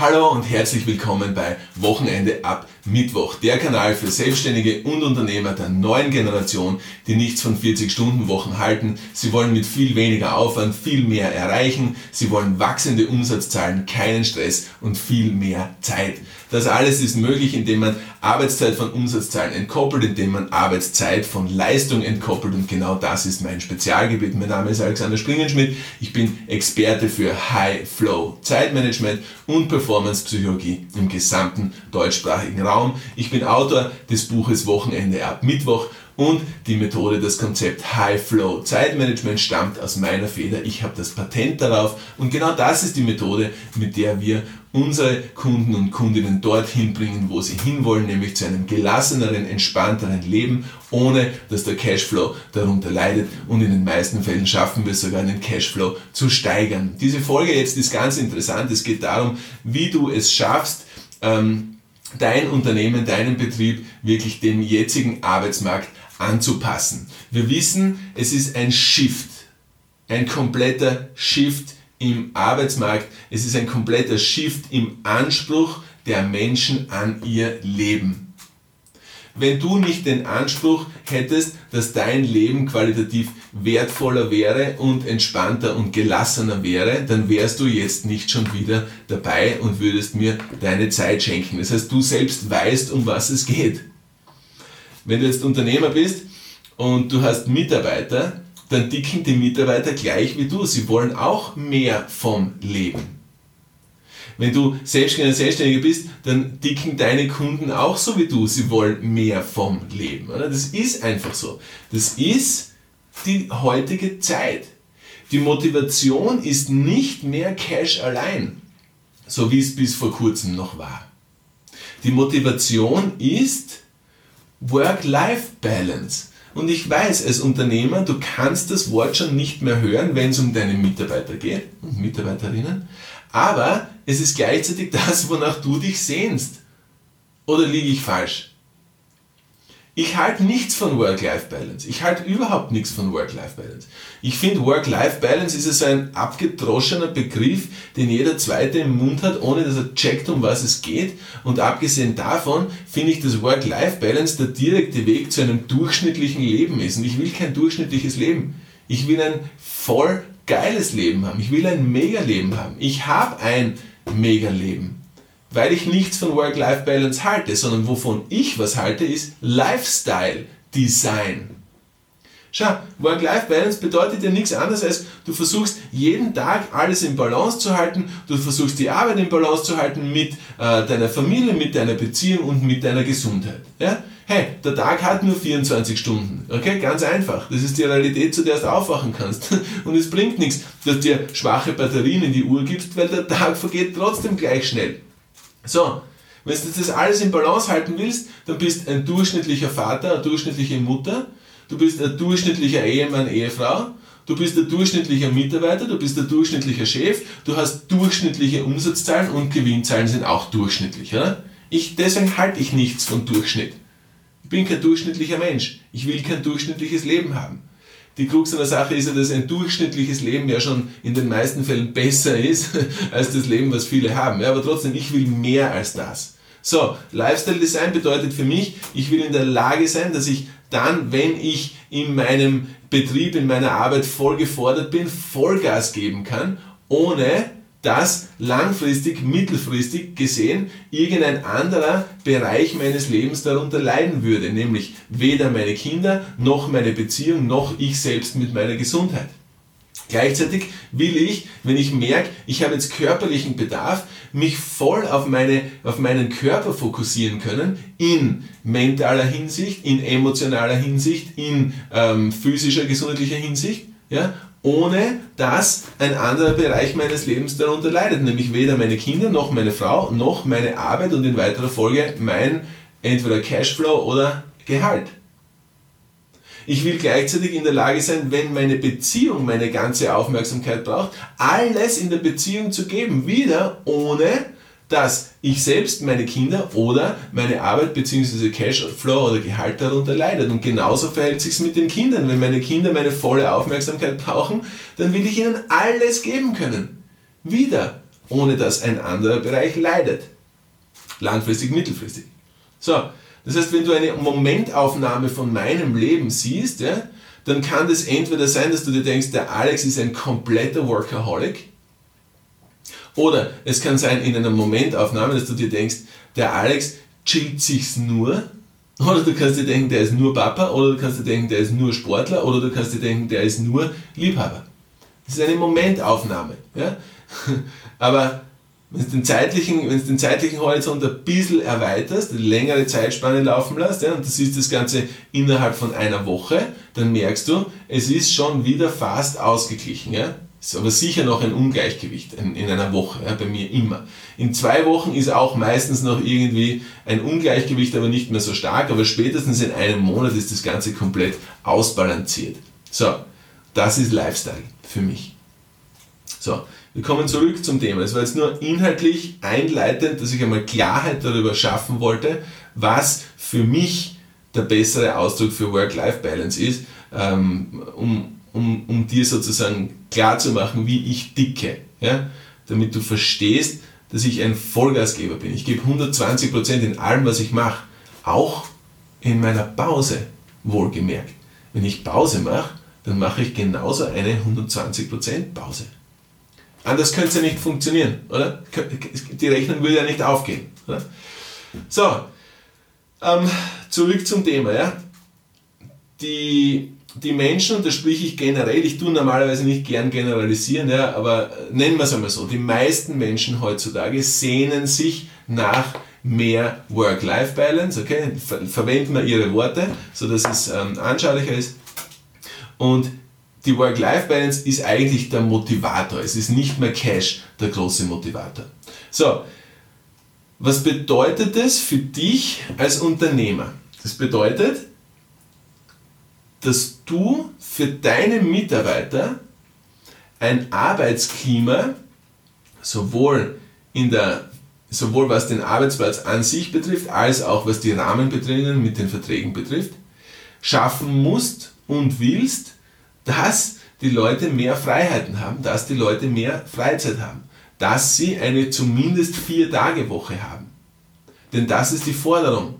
Hallo und herzlich willkommen bei Wochenende ab Mittwoch, der Kanal für Selbstständige und Unternehmer der neuen Generation, die nichts von 40-Stunden-Wochen halten. Sie wollen mit viel weniger Aufwand viel mehr erreichen. Sie wollen wachsende Umsatzzahlen, keinen Stress und viel mehr Zeit. Das alles ist möglich, indem man Arbeitszeit von Umsatzzahlen entkoppelt, indem man Arbeitszeit von Leistung entkoppelt und genau das ist mein Spezialgebiet. Mein Name ist Alexander Springenschmidt. Ich bin Experte für High Flow Zeitmanagement und Performance Psychologie im gesamten deutschsprachigen Raum. Ich bin Autor des Buches Wochenende ab Mittwoch und die Methode, das Konzept High Flow Zeitmanagement stammt aus meiner Feder. Ich habe das Patent darauf und genau das ist die Methode, mit der wir unsere Kunden und Kundinnen dorthin bringen, wo sie hinwollen, nämlich zu einem gelasseneren, entspannteren Leben, ohne dass der Cashflow darunter leidet und in den meisten Fällen schaffen wir sogar, den Cashflow zu steigern. Diese Folge jetzt ist ganz interessant. Es geht darum, wie du es schaffst, ähm, dein Unternehmen, deinen Betrieb wirklich dem jetzigen Arbeitsmarkt anzupassen. Wir wissen, es ist ein Shift, ein kompletter Shift im Arbeitsmarkt. Es ist ein kompletter Shift im Anspruch der Menschen an ihr Leben. Wenn du nicht den Anspruch hättest, dass dein Leben qualitativ wertvoller wäre und entspannter und gelassener wäre, dann wärst du jetzt nicht schon wieder dabei und würdest mir deine Zeit schenken. Das heißt, du selbst weißt, um was es geht. Wenn du jetzt Unternehmer bist und du hast Mitarbeiter, dann dicken die Mitarbeiter gleich wie du. Sie wollen auch mehr vom Leben. Wenn du Selbstständiger bist, dann dicken deine Kunden auch so wie du. Sie wollen mehr vom Leben. Das ist einfach so. Das ist die heutige Zeit. Die Motivation ist nicht mehr Cash allein, so wie es bis vor kurzem noch war. Die Motivation ist Work-Life-Balance. Und ich weiß, als Unternehmer, du kannst das Wort schon nicht mehr hören, wenn es um deine Mitarbeiter geht und Mitarbeiterinnen. Aber es ist gleichzeitig das, wonach du dich sehnst. Oder liege ich falsch? Ich halte nichts von Work-Life-Balance. Ich halte überhaupt nichts von Work-Life-Balance. Ich finde, Work-Life-Balance ist so ein abgedroschener Begriff, den jeder Zweite im Mund hat, ohne dass er checkt, um was es geht. Und abgesehen davon finde ich, dass Work-Life-Balance der direkte Weg zu einem durchschnittlichen Leben ist. Und ich will kein durchschnittliches Leben. Ich will ein voll geiles Leben haben. Ich will ein Mega-Leben haben. Ich habe ein Mega-Leben weil ich nichts von Work-Life-Balance halte, sondern wovon ich was halte, ist Lifestyle-Design. Schau, Work-Life-Balance bedeutet ja nichts anderes als, du versuchst jeden Tag alles in Balance zu halten, du versuchst die Arbeit in Balance zu halten mit äh, deiner Familie, mit deiner Beziehung und mit deiner Gesundheit. Ja? Hey, der Tag hat nur 24 Stunden. Okay, ganz einfach. Das ist die Realität, zu der du aufwachen kannst. Und es bringt nichts, dass dir schwache Batterien in die Uhr gibst, weil der Tag vergeht trotzdem gleich schnell. So, wenn du das alles in Balance halten willst, dann bist ein durchschnittlicher Vater, eine durchschnittliche Mutter, du bist ein durchschnittlicher Ehemann, Ehefrau, du bist ein durchschnittlicher Mitarbeiter, du bist ein durchschnittlicher Chef, du hast durchschnittliche Umsatzzahlen und Gewinnzahlen sind auch durchschnittlich. Oder? Ich, deswegen halte ich nichts von Durchschnitt. Ich bin kein durchschnittlicher Mensch. Ich will kein durchschnittliches Leben haben die Krux an der Sache ist ja, dass ein durchschnittliches Leben ja schon in den meisten Fällen besser ist als das Leben, was viele haben. Ja, aber trotzdem, ich will mehr als das. So, Lifestyle Design bedeutet für mich, ich will in der Lage sein, dass ich dann, wenn ich in meinem Betrieb, in meiner Arbeit voll gefordert bin, Vollgas geben kann, ohne dass langfristig, mittelfristig gesehen irgendein anderer Bereich meines Lebens darunter leiden würde, nämlich weder meine Kinder noch meine Beziehung noch ich selbst mit meiner Gesundheit. Gleichzeitig will ich, wenn ich merke, ich habe jetzt körperlichen Bedarf, mich voll auf, meine, auf meinen Körper fokussieren können, in mentaler Hinsicht, in emotionaler Hinsicht, in ähm, physischer, gesundheitlicher Hinsicht, ja, ohne dass ein anderer Bereich meines Lebens darunter leidet, nämlich weder meine Kinder noch meine Frau noch meine Arbeit und in weiterer Folge mein entweder Cashflow oder Gehalt. Ich will gleichzeitig in der Lage sein, wenn meine Beziehung meine ganze Aufmerksamkeit braucht, alles in der Beziehung zu geben, wieder ohne dass ich selbst, meine Kinder oder meine Arbeit bzw. Cashflow oder Gehalt darunter leidet. Und genauso verhält sich mit den Kindern. Wenn meine Kinder meine volle Aufmerksamkeit brauchen, dann will ich ihnen alles geben können. Wieder ohne dass ein anderer Bereich leidet. Langfristig, mittelfristig. So, das heißt, wenn du eine Momentaufnahme von meinem Leben siehst, ja, dann kann das entweder sein, dass du dir denkst, der Alex ist ein kompletter Workaholic, oder es kann sein in einer Momentaufnahme, dass du dir denkst, der Alex chillt sich's nur, oder du kannst dir denken, der ist nur Papa, oder du kannst dir denken, der ist nur Sportler, oder du kannst dir denken, der ist nur Liebhaber. Das ist eine Momentaufnahme. Ja? Aber wenn du den zeitlichen, wenn du den zeitlichen Horizont ein bisschen erweiterst, eine längere Zeitspanne laufen lässt, ja, und du siehst das Ganze innerhalb von einer Woche, dann merkst du, es ist schon wieder fast ausgeglichen. Ja? Ist aber sicher noch ein Ungleichgewicht in, in einer Woche, ja, bei mir immer. In zwei Wochen ist auch meistens noch irgendwie ein Ungleichgewicht, aber nicht mehr so stark, aber spätestens in einem Monat ist das Ganze komplett ausbalanciert. So, das ist Lifestyle für mich. So, wir kommen zurück zum Thema. Es war jetzt nur inhaltlich einleitend, dass ich einmal Klarheit darüber schaffen wollte, was für mich der bessere Ausdruck für Work-Life-Balance ist, ähm, um, um, um dir sozusagen klar zu machen, wie ich dicke. Ja? Damit du verstehst, dass ich ein Vollgasgeber bin. Ich gebe 120% in allem, was ich mache. Auch in meiner Pause, wohlgemerkt. Wenn ich Pause mache, dann mache ich genauso eine 120% Pause. Anders könnte es ja nicht funktionieren, oder? Die Rechnung würde ja nicht aufgehen. Oder? So, ähm, zurück zum Thema. Ja? Die, die Menschen, und da spreche ich generell, ich tue normalerweise nicht gern generalisieren, ja, aber nennen wir es einmal so, die meisten Menschen heutzutage sehnen sich nach mehr Work-Life-Balance, okay? Ver verwenden wir ihre Worte, sodass es ähm, anschaulicher ist. Und die Work-Life-Balance ist eigentlich der Motivator. Es ist nicht mehr Cash der große Motivator. So, was bedeutet das für dich als Unternehmer? Das bedeutet, dass du für deine Mitarbeiter ein Arbeitsklima sowohl in der sowohl was den Arbeitsplatz an sich betrifft, als auch was die Rahmenbedingungen mit den Verträgen betrifft, schaffen musst und willst, dass die Leute mehr Freiheiten haben, dass die Leute mehr Freizeit haben, dass sie eine zumindest vier Tage Woche haben. Denn das ist die Forderung.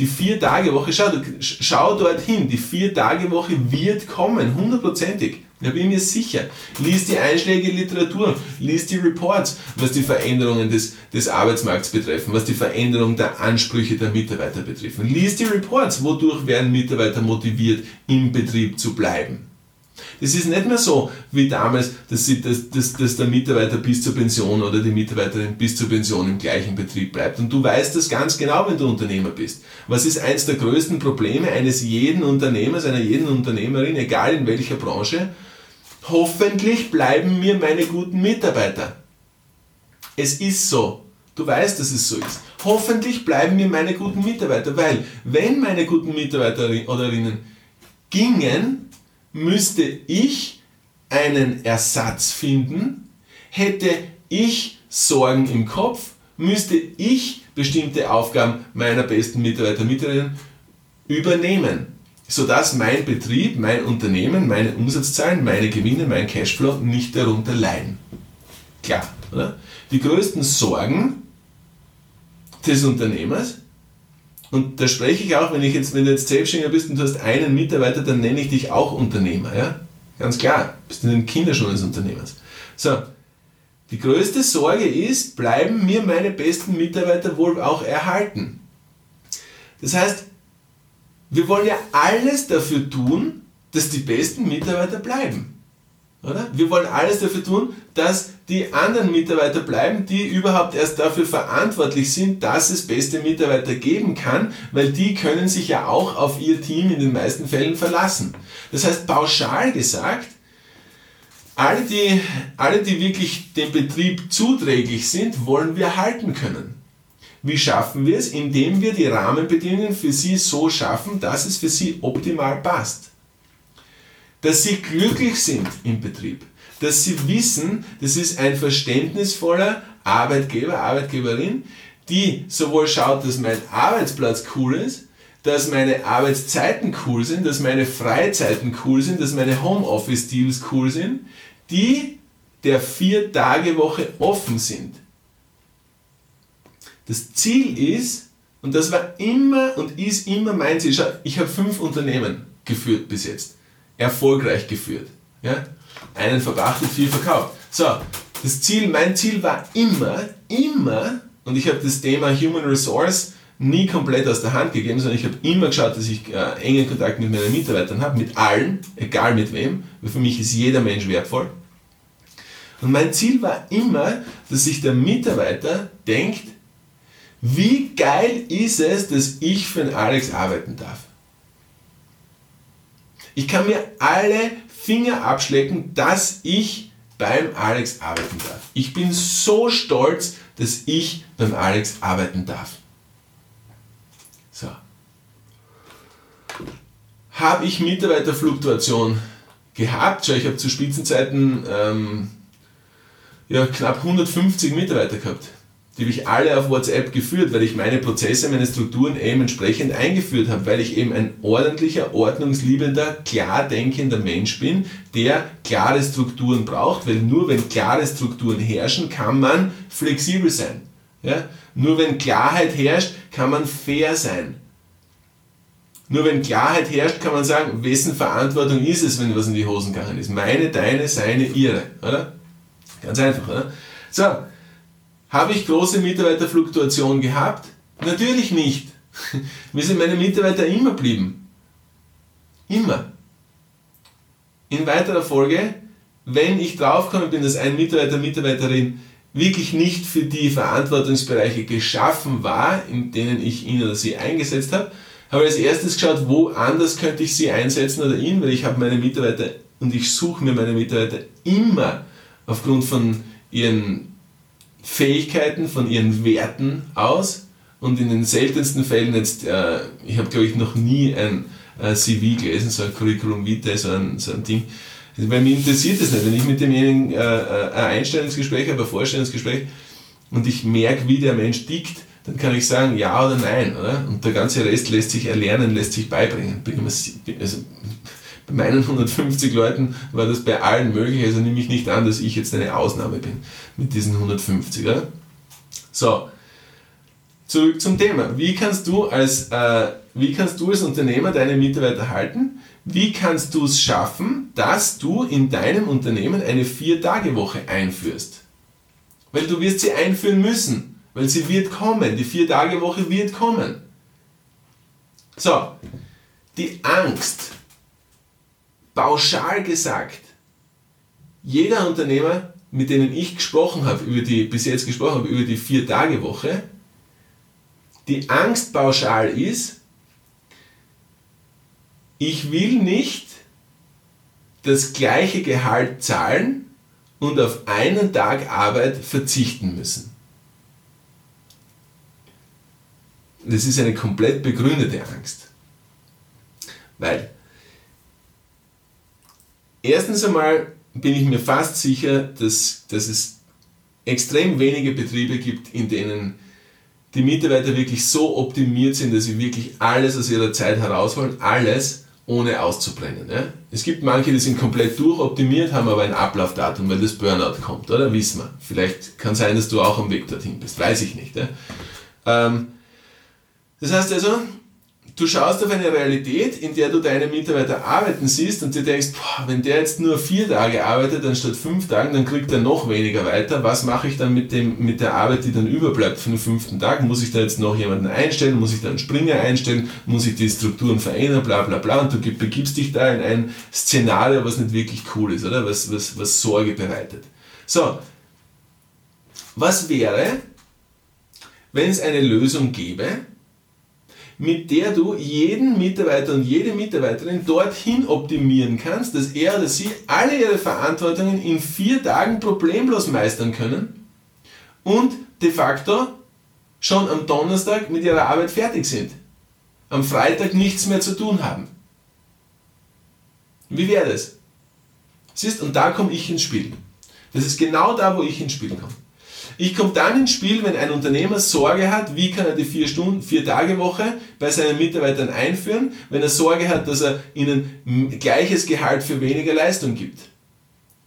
Die vier Tage Woche, schau, schau dorthin, die vier Tage Woche wird kommen, hundertprozentig. Da bin mir sicher. Lies die einschlägige Literatur, lies die Reports, was die Veränderungen des, des Arbeitsmarkts betreffen, was die Veränderung der Ansprüche der Mitarbeiter betreffen. Lies die Reports, wodurch werden Mitarbeiter motiviert, im Betrieb zu bleiben. Es ist nicht mehr so wie damals, dass, sie, dass, dass, dass der Mitarbeiter bis zur Pension oder die Mitarbeiterin bis zur Pension im gleichen Betrieb bleibt. Und du weißt das ganz genau, wenn du Unternehmer bist. Was ist eines der größten Probleme eines jeden Unternehmers, einer jeden Unternehmerin, egal in welcher Branche? Hoffentlich bleiben mir meine guten Mitarbeiter. Es ist so. Du weißt, dass es so ist. Hoffentlich bleiben mir meine guten Mitarbeiter, weil wenn meine guten Mitarbeiterinnen gingen, müsste ich einen Ersatz finden, hätte ich Sorgen im Kopf, müsste ich bestimmte Aufgaben meiner besten Mitarbeiter, Mitarbeiterinnen übernehmen, sodass mein Betrieb, mein Unternehmen, meine Umsatzzahlen, meine Gewinne, mein Cashflow nicht darunter leiden. Klar, oder? Die größten Sorgen des Unternehmers und da spreche ich auch, wenn ich jetzt, wenn du jetzt Selbstständiger bist und du hast einen Mitarbeiter, dann nenne ich dich auch Unternehmer, ja? Ganz klar, bist in den Kinderschuhen des Unternehmers. So, die größte Sorge ist, bleiben mir meine besten Mitarbeiter wohl auch erhalten? Das heißt, wir wollen ja alles dafür tun, dass die besten Mitarbeiter bleiben. Oder? Wir wollen alles dafür tun, dass die anderen Mitarbeiter bleiben, die überhaupt erst dafür verantwortlich sind, dass es beste Mitarbeiter geben kann, weil die können sich ja auch auf ihr Team in den meisten Fällen verlassen. Das heißt, pauschal gesagt, alle die, alle, die wirklich dem Betrieb zuträglich sind, wollen wir halten können. Wie schaffen wir es? Indem wir die Rahmenbedingungen für sie so schaffen, dass es für sie optimal passt dass sie glücklich sind im Betrieb, dass sie wissen, das ist ein verständnisvoller Arbeitgeber, Arbeitgeberin, die sowohl schaut, dass mein Arbeitsplatz cool ist, dass meine Arbeitszeiten cool sind, dass meine Freizeiten cool sind, dass meine Homeoffice-Deals cool sind, die der Vier-Tage-Woche offen sind. Das Ziel ist, und das war immer und ist immer mein Ziel, ich habe fünf Unternehmen geführt bis jetzt, erfolgreich geführt. Ja? Einen verpachtet, vier verkauft. So, das Ziel, mein Ziel war immer, immer, und ich habe das Thema Human Resource nie komplett aus der Hand gegeben, sondern ich habe immer geschaut, dass ich äh, engen Kontakt mit meinen Mitarbeitern habe, mit allen, egal mit wem, weil für mich ist jeder Mensch wertvoll. Und mein Ziel war immer, dass sich der Mitarbeiter denkt, wie geil ist es, dass ich für den Alex arbeiten darf. Ich kann mir alle Finger abschlecken, dass ich beim Alex arbeiten darf. Ich bin so stolz, dass ich beim Alex arbeiten darf. So. Habe ich Mitarbeiterfluktuation gehabt? Schau, ich habe zu Spitzenzeiten ähm, ja, knapp 150 Mitarbeiter gehabt. Die habe ich alle auf WhatsApp geführt, weil ich meine Prozesse, meine Strukturen eben entsprechend eingeführt habe, weil ich eben ein ordentlicher, ordnungsliebender, klar denkender Mensch bin, der klare Strukturen braucht, weil nur wenn klare Strukturen herrschen, kann man flexibel sein. Ja? Nur wenn Klarheit herrscht, kann man fair sein. Nur wenn Klarheit herrscht, kann man sagen, wessen Verantwortung ist es, wenn was in die Hosen gegangen ist. Meine, deine, seine, ihre. Oder? Ganz einfach. Oder? So, habe ich große Mitarbeiterfluktuation gehabt? Natürlich nicht. Mir sind meine Mitarbeiter immer blieben. Immer. In weiterer Folge, wenn ich draufgekommen bin, dass ein Mitarbeiter, Mitarbeiterin wirklich nicht für die Verantwortungsbereiche geschaffen war, in denen ich ihn oder sie eingesetzt habe, habe ich als erstes geschaut, wo anders könnte ich sie einsetzen oder ihn, weil ich habe meine Mitarbeiter und ich suche mir meine Mitarbeiter immer aufgrund von ihren Fähigkeiten, von ihren Werten aus und in den seltensten Fällen jetzt, äh, ich habe glaube ich noch nie ein äh, CV gelesen, so ein Curriculum Vitae, so ein, so ein Ding, weil mich interessiert das nicht. Wenn ich mit demjenigen äh, äh, ein Einstellungsgespräch habe, ein Vorstellungsgespräch und ich merke, wie der Mensch tickt, dann kann ich sagen ja oder nein. Oder? Und der ganze Rest lässt sich erlernen, lässt sich beibringen. Bin also, meinen 150 Leuten war das bei allen möglich, also nehme ich nicht an, dass ich jetzt eine Ausnahme bin mit diesen 150. Oder? So, zurück zum Thema. Wie kannst du als, äh, wie kannst du als Unternehmer deine Mitarbeiter halten? Wie kannst du es schaffen, dass du in deinem Unternehmen eine Vier-Tage-Woche einführst? Weil du wirst sie einführen müssen, weil sie wird kommen. Die Vier-Tage-Woche wird kommen. So, die Angst, pauschal gesagt, jeder Unternehmer, mit denen ich gesprochen habe, über die, bis jetzt gesprochen habe, über die Vier-Tage-Woche, die Angst pauschal ist, ich will nicht das gleiche Gehalt zahlen und auf einen Tag Arbeit verzichten müssen. Das ist eine komplett begründete Angst. Weil, erstens einmal bin ich mir fast sicher, dass, dass es extrem wenige Betriebe gibt, in denen die Mitarbeiter wirklich so optimiert sind, dass sie wirklich alles aus ihrer Zeit herausholen, alles ohne auszubrennen. Ja? Es gibt manche, die sind komplett durchoptimiert, haben aber ein Ablaufdatum, weil das Burnout kommt, oder? Wissen wir. Vielleicht kann sein, dass du auch am Weg dorthin bist, weiß ich nicht. Ja? Ähm, das heißt also, du schaust auf eine Realität, in der du deine Mitarbeiter arbeiten siehst und dir denkst, boah, wenn der jetzt nur vier Tage arbeitet, anstatt fünf Tagen, dann kriegt er noch weniger weiter. Was mache ich dann mit, dem, mit der Arbeit, die dann überbleibt von den fünften Tag? Muss ich da jetzt noch jemanden einstellen? Muss ich da einen Springer einstellen? Muss ich die Strukturen verändern? Bla bla bla. Und du begibst dich da in ein Szenario, was nicht wirklich cool ist, oder? Was, was, was Sorge bereitet. So, was wäre, wenn es eine Lösung gäbe, mit der du jeden Mitarbeiter und jede Mitarbeiterin dorthin optimieren kannst, dass er oder sie alle ihre Verantwortungen in vier Tagen problemlos meistern können und de facto schon am Donnerstag mit ihrer Arbeit fertig sind. Am Freitag nichts mehr zu tun haben. Wie wäre das? Siehst, und da komme ich ins Spiel. Das ist genau da, wo ich ins Spiel komme. Ich komme dann ins Spiel, wenn ein Unternehmer Sorge hat, wie kann er die vier Stunden, vier Tage Woche bei seinen Mitarbeitern einführen, wenn er Sorge hat, dass er ihnen gleiches Gehalt für weniger Leistung gibt.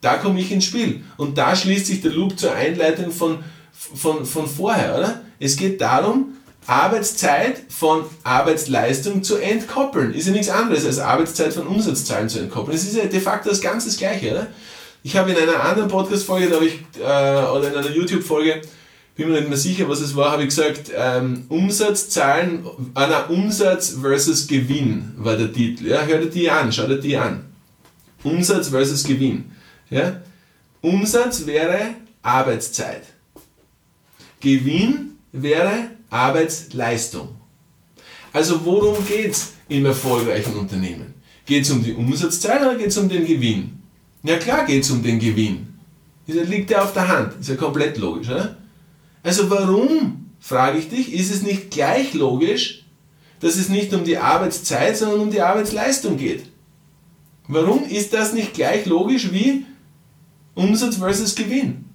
Da komme ich ins Spiel. Und da schließt sich der Loop zur Einleitung von, von, von vorher, oder? Es geht darum, Arbeitszeit von Arbeitsleistung zu entkoppeln. Ist ja nichts anderes als Arbeitszeit von Umsatzzahlen zu entkoppeln. Es ist ja de facto das ganz das Gleiche, oder? Ich habe in einer anderen Podcast-Folge, äh, oder in einer YouTube-Folge, bin mir nicht mehr sicher, was es war, habe ich gesagt, ähm, Umsatzzahlen, einer Umsatz versus Gewinn war der Titel. Ja, hör dir die an, schau dir die an. Umsatz versus Gewinn. Ja? Umsatz wäre Arbeitszeit. Gewinn wäre Arbeitsleistung. Also worum geht es im erfolgreichen Unternehmen? Geht es um die Umsatzzahl oder geht es um den Gewinn? Ja klar geht es um den Gewinn. Das liegt ja auf der Hand. Ist ja komplett logisch, oder? Also warum, frage ich dich, ist es nicht gleich logisch, dass es nicht um die Arbeitszeit, sondern um die Arbeitsleistung geht? Warum ist das nicht gleich logisch wie Umsatz versus Gewinn?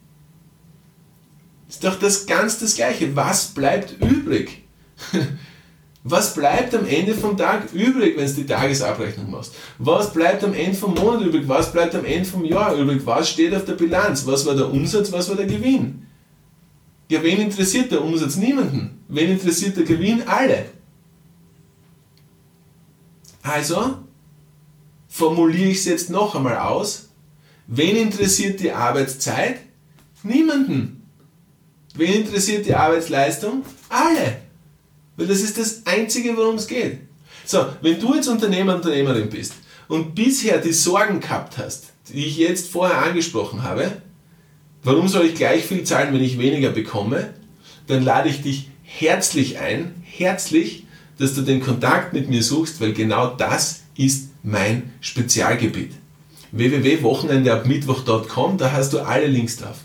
Ist doch das ganz das Gleiche. Was bleibt übrig? Was bleibt am Ende vom Tag übrig, wenn du die Tagesabrechnung machst? Was bleibt am Ende vom Monat übrig? Was bleibt am Ende vom Jahr übrig? Was steht auf der Bilanz? Was war der Umsatz? Was war der Gewinn? Ja, wen interessiert der Umsatz? Niemanden. Wen interessiert der Gewinn? Alle. Also formuliere ich es jetzt noch einmal aus. Wen interessiert die Arbeitszeit? Niemanden. Wen interessiert die Arbeitsleistung? Alle. Weil das ist das Einzige, worum es geht. So, wenn du jetzt Unternehmer, Unternehmerin bist und bisher die Sorgen gehabt hast, die ich jetzt vorher angesprochen habe, warum soll ich gleich viel zahlen, wenn ich weniger bekomme, dann lade ich dich herzlich ein, herzlich, dass du den Kontakt mit mir suchst, weil genau das ist mein Spezialgebiet. www.wochenendeabmittwoch.com, da hast du alle Links drauf.